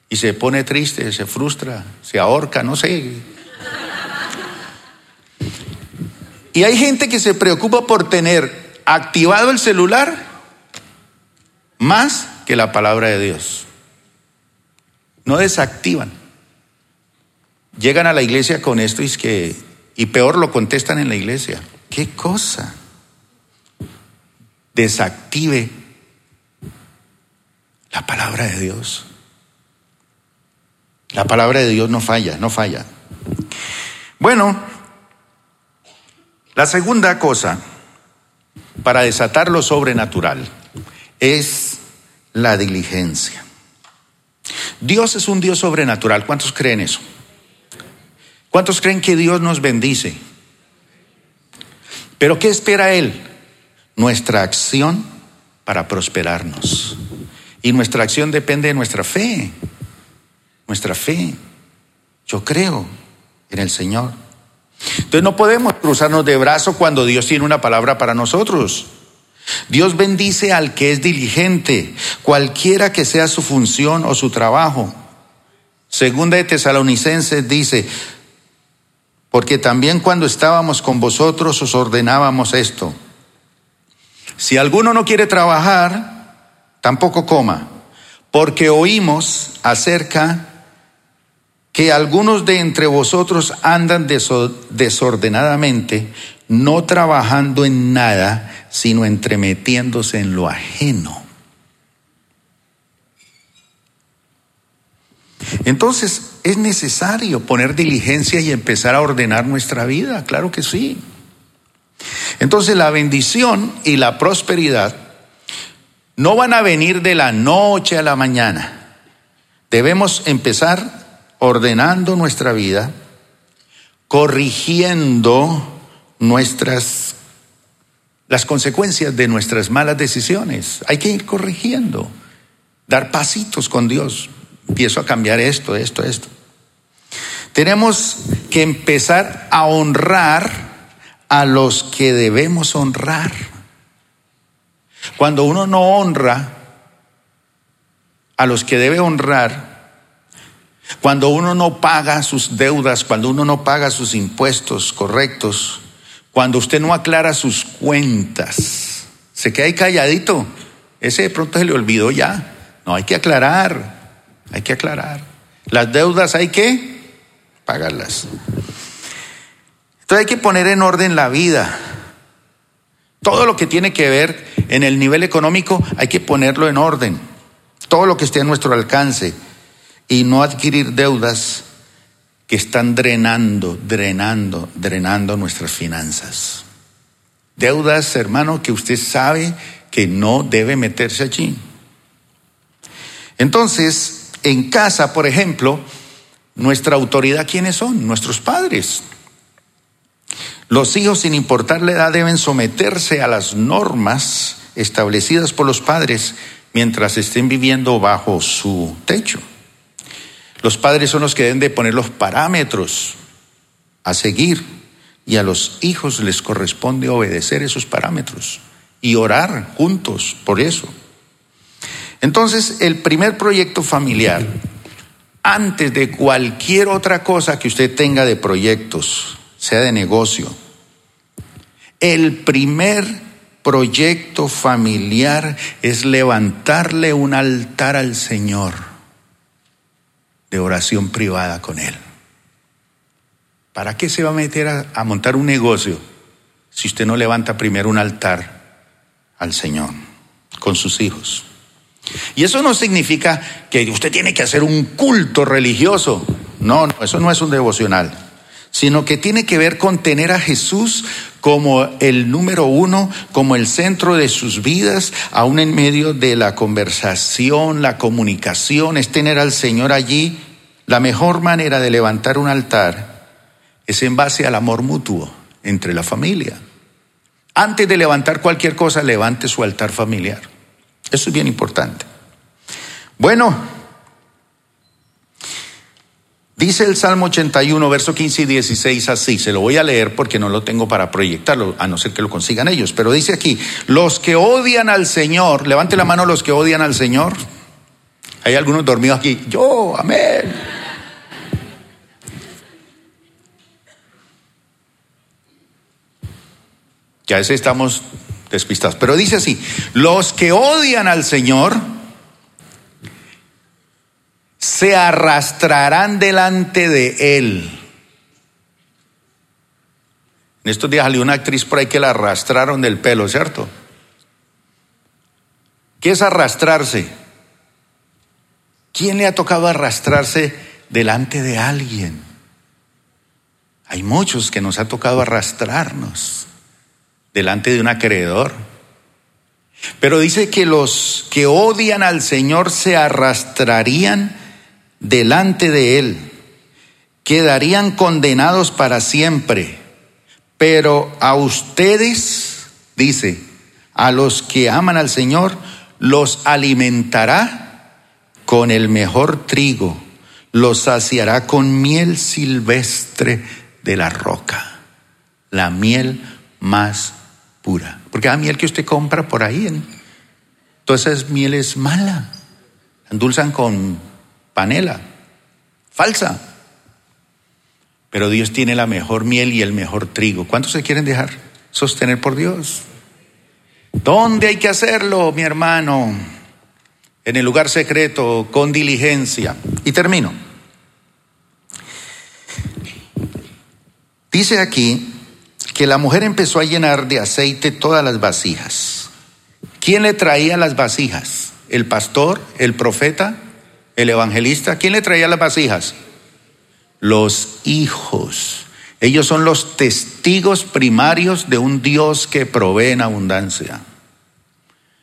Y se pone triste, se frustra, se ahorca, no sé. Y hay gente que se preocupa por tener activado el celular más que la palabra de Dios. No desactivan. Llegan a la iglesia con esto y es que, y peor lo contestan en la iglesia. ¿Qué cosa? Desactive la palabra de Dios. La palabra de Dios no falla, no falla. Bueno, la segunda cosa para desatar lo sobrenatural es la diligencia. Dios es un Dios sobrenatural. ¿Cuántos creen eso? ¿Cuántos creen que Dios nos bendice? Pero ¿qué espera Él? Nuestra acción para prosperarnos. Y nuestra acción depende de nuestra fe. Nuestra fe. Yo creo en el Señor. Entonces no podemos cruzarnos de brazo cuando Dios tiene una palabra para nosotros. Dios bendice al que es diligente, cualquiera que sea su función o su trabajo. Segunda de Tesalonicenses dice, porque también cuando estábamos con vosotros os ordenábamos esto. Si alguno no quiere trabajar, tampoco coma, porque oímos acerca que algunos de entre vosotros andan desordenadamente, no trabajando en nada, sino entremetiéndose en lo ajeno. Entonces, es necesario poner diligencia y empezar a ordenar nuestra vida, claro que sí. Entonces, la bendición y la prosperidad no van a venir de la noche a la mañana. Debemos empezar ordenando nuestra vida, corrigiendo nuestras las consecuencias de nuestras malas decisiones. Hay que ir corrigiendo, dar pasitos con Dios. Empiezo a cambiar esto, esto, esto. Tenemos que empezar a honrar a los que debemos honrar. Cuando uno no honra a los que debe honrar, cuando uno no paga sus deudas, cuando uno no paga sus impuestos correctos, cuando usted no aclara sus cuentas, se queda ahí calladito, ese de pronto se le olvidó ya. No, hay que aclarar, hay que aclarar. Las deudas hay que pagarlas. Entonces hay que poner en orden la vida. Todo lo que tiene que ver en el nivel económico hay que ponerlo en orden. Todo lo que esté a nuestro alcance y no adquirir deudas que están drenando, drenando, drenando nuestras finanzas. Deudas, hermano, que usted sabe que no debe meterse allí. Entonces, en casa, por ejemplo, nuestra autoridad, ¿quiénes son? Nuestros padres. Los hijos, sin importar la edad, deben someterse a las normas establecidas por los padres mientras estén viviendo bajo su techo. Los padres son los que deben de poner los parámetros a seguir y a los hijos les corresponde obedecer esos parámetros y orar juntos por eso. Entonces, el primer proyecto familiar, antes de cualquier otra cosa que usted tenga de proyectos, sea de negocio, el primer proyecto familiar es levantarle un altar al Señor de oración privada con Él. ¿Para qué se va a meter a, montar un negocio si usted no levanta primero un altar al Señor con sus hijos? Y eso no significa que usted tiene que hacer un culto religioso. No, no, eso no es un devocional, sino que tiene que ver con tener a Jesús como el número uno, como el centro de sus vidas, aún en medio de la conversación, la comunicación, es tener al Señor allí. La mejor manera de levantar un altar es en base al amor mutuo entre la familia. Antes de levantar cualquier cosa, levante su altar familiar. Eso es bien importante. Bueno, Dice el Salmo 81, verso 15 y 16 así, se lo voy a leer porque no lo tengo para proyectarlo, a no ser que lo consigan ellos, pero dice aquí, los que odian al Señor, levante la mano los que odian al Señor. Hay algunos dormidos aquí, yo, amén. Ya ese estamos despistados, pero dice así, los que odian al Señor, se arrastrarán delante de él. En estos días salió una actriz por ahí que la arrastraron del pelo, ¿cierto? ¿Qué es arrastrarse? ¿Quién le ha tocado arrastrarse delante de alguien? Hay muchos que nos ha tocado arrastrarnos delante de un acreedor. Pero dice que los que odian al Señor se arrastrarían delante de Él, quedarían condenados para siempre. Pero a ustedes, dice, a los que aman al Señor, los alimentará con el mejor trigo, los saciará con miel silvestre de la roca, la miel más pura. Porque la miel que usted compra por ahí, en, toda esa miel es mala, endulzan con panela, falsa. Pero Dios tiene la mejor miel y el mejor trigo. ¿Cuántos se quieren dejar sostener por Dios? ¿Dónde hay que hacerlo, mi hermano? En el lugar secreto, con diligencia. Y termino. Dice aquí que la mujer empezó a llenar de aceite todas las vasijas. ¿Quién le traía las vasijas? ¿El pastor? ¿El profeta? ¿El evangelista? ¿Quién le traía las vasijas? Los hijos. Ellos son los testigos primarios de un Dios que provee en abundancia.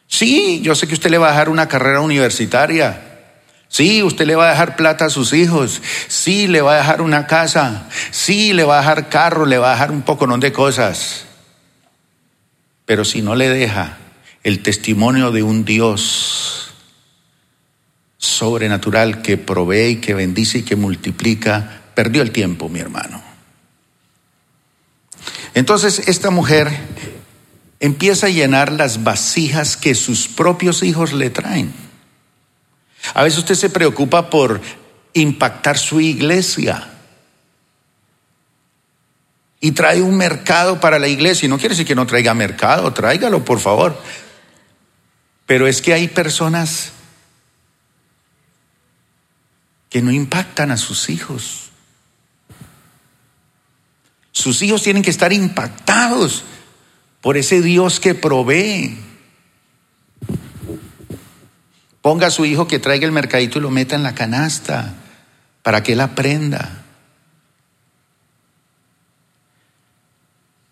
Sí, yo sé que usted le va a dejar una carrera universitaria. Sí, usted le va a dejar plata a sus hijos. Sí, le va a dejar una casa. Sí, le va a dejar carro, le va a dejar un poco de cosas. Pero si no le deja el testimonio de un Dios sobrenatural que provee y que bendice y que multiplica, perdió el tiempo, mi hermano. Entonces esta mujer empieza a llenar las vasijas que sus propios hijos le traen. A veces usted se preocupa por impactar su iglesia y trae un mercado para la iglesia. Y no quiere decir que no traiga mercado, tráigalo por favor. Pero es que hay personas que no impactan a sus hijos. Sus hijos tienen que estar impactados por ese Dios que provee. Ponga a su hijo que traiga el mercadito y lo meta en la canasta para que él aprenda.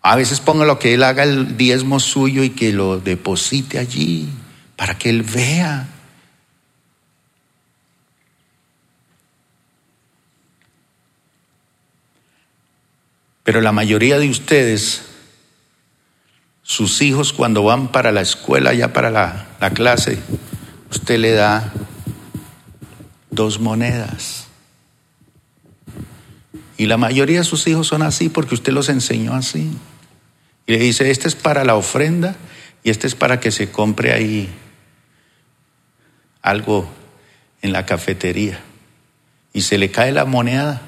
A veces ponga lo que él haga el diezmo suyo y que lo deposite allí para que él vea. Pero la mayoría de ustedes sus hijos cuando van para la escuela, ya para la, la clase, usted le da dos monedas. Y la mayoría de sus hijos son así porque usted los enseñó así. Y le dice, este es para la ofrenda y este es para que se compre ahí algo en la cafetería. Y se le cae la moneda,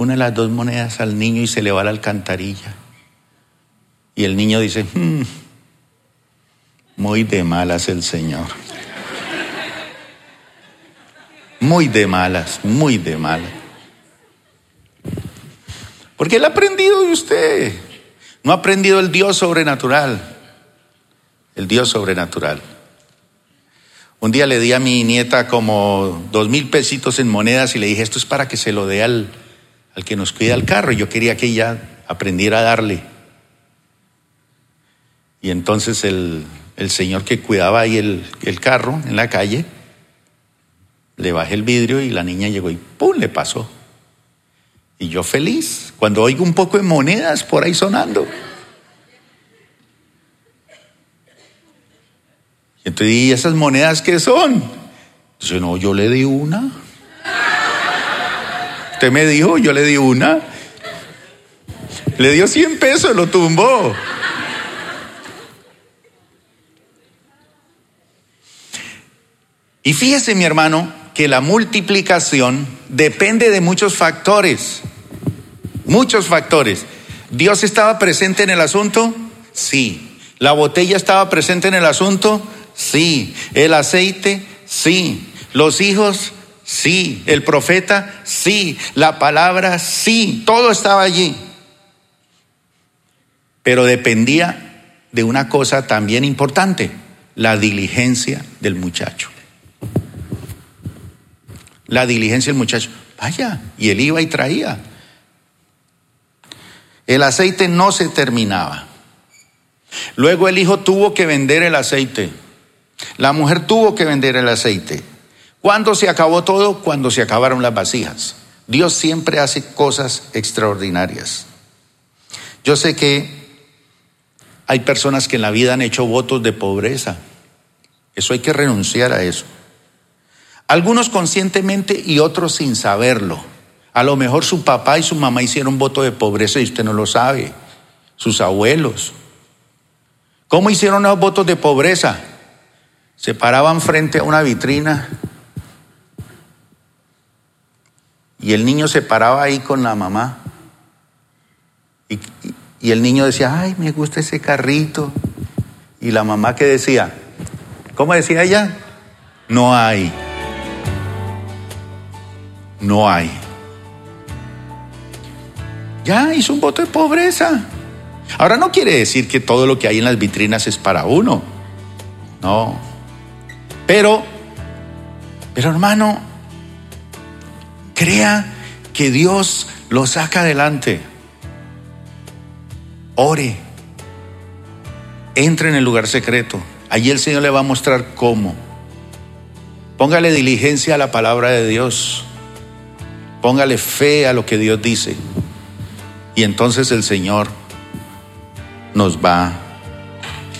una de las dos monedas al niño y se le va a la alcantarilla. Y el niño dice, hmm, muy de malas el Señor. Muy de malas, muy de malas. Porque él ha aprendido de usted. No ha aprendido el Dios sobrenatural. El Dios sobrenatural. Un día le di a mi nieta como dos mil pesitos en monedas y le dije, esto es para que se lo dé al, al que nos cuida el carro. Yo quería que ella aprendiera a darle. Y entonces el, señor que cuidaba ahí el, el, carro en la calle, le bajé el vidrio y la niña llegó y ¡pum! le pasó. Y yo feliz, cuando oigo un poco de monedas por ahí sonando. Y entonces, ¿y esas monedas qué son? Dice, no, yo le di una. Usted me dijo, yo le di una. Le dio 100 pesos, lo tumbó. Y fíjese, mi hermano, que la multiplicación depende de muchos factores. Muchos factores. ¿Dios estaba presente en el asunto? Sí. ¿La botella estaba presente en el asunto? Sí. ¿El aceite? Sí. ¿Los hijos? Sí. ¿El profeta? Sí. ¿La palabra? Sí. Todo estaba allí. Pero dependía de una cosa también importante, la diligencia del muchacho la diligencia del muchacho. Vaya, y él iba y traía. El aceite no se terminaba. Luego el hijo tuvo que vender el aceite. La mujer tuvo que vender el aceite. ¿Cuándo se acabó todo? Cuando se acabaron las vasijas. Dios siempre hace cosas extraordinarias. Yo sé que hay personas que en la vida han hecho votos de pobreza. Eso hay que renunciar a eso. Algunos conscientemente y otros sin saberlo. A lo mejor su papá y su mamá hicieron voto de pobreza y usted no lo sabe. Sus abuelos. ¿Cómo hicieron los votos de pobreza? Se paraban frente a una vitrina y el niño se paraba ahí con la mamá. Y, el niño decía, ay, me gusta ese carrito. Y la mamá que decía, ¿cómo decía ella? No hay no hay. Ya hizo un voto de pobreza. Ahora no quiere decir que todo lo que hay en las vitrinas es para uno. No. Pero, pero hermano, crea que Dios lo saca adelante. Ore. Entre en el lugar secreto. Allí el Señor le va a mostrar cómo. Póngale diligencia a la palabra de Dios. Póngale fe a lo que Dios dice. Y entonces el Señor nos va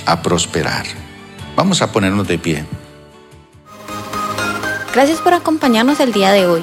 a prosperar. Vamos a ponernos de pie. Gracias por acompañarnos el día de hoy.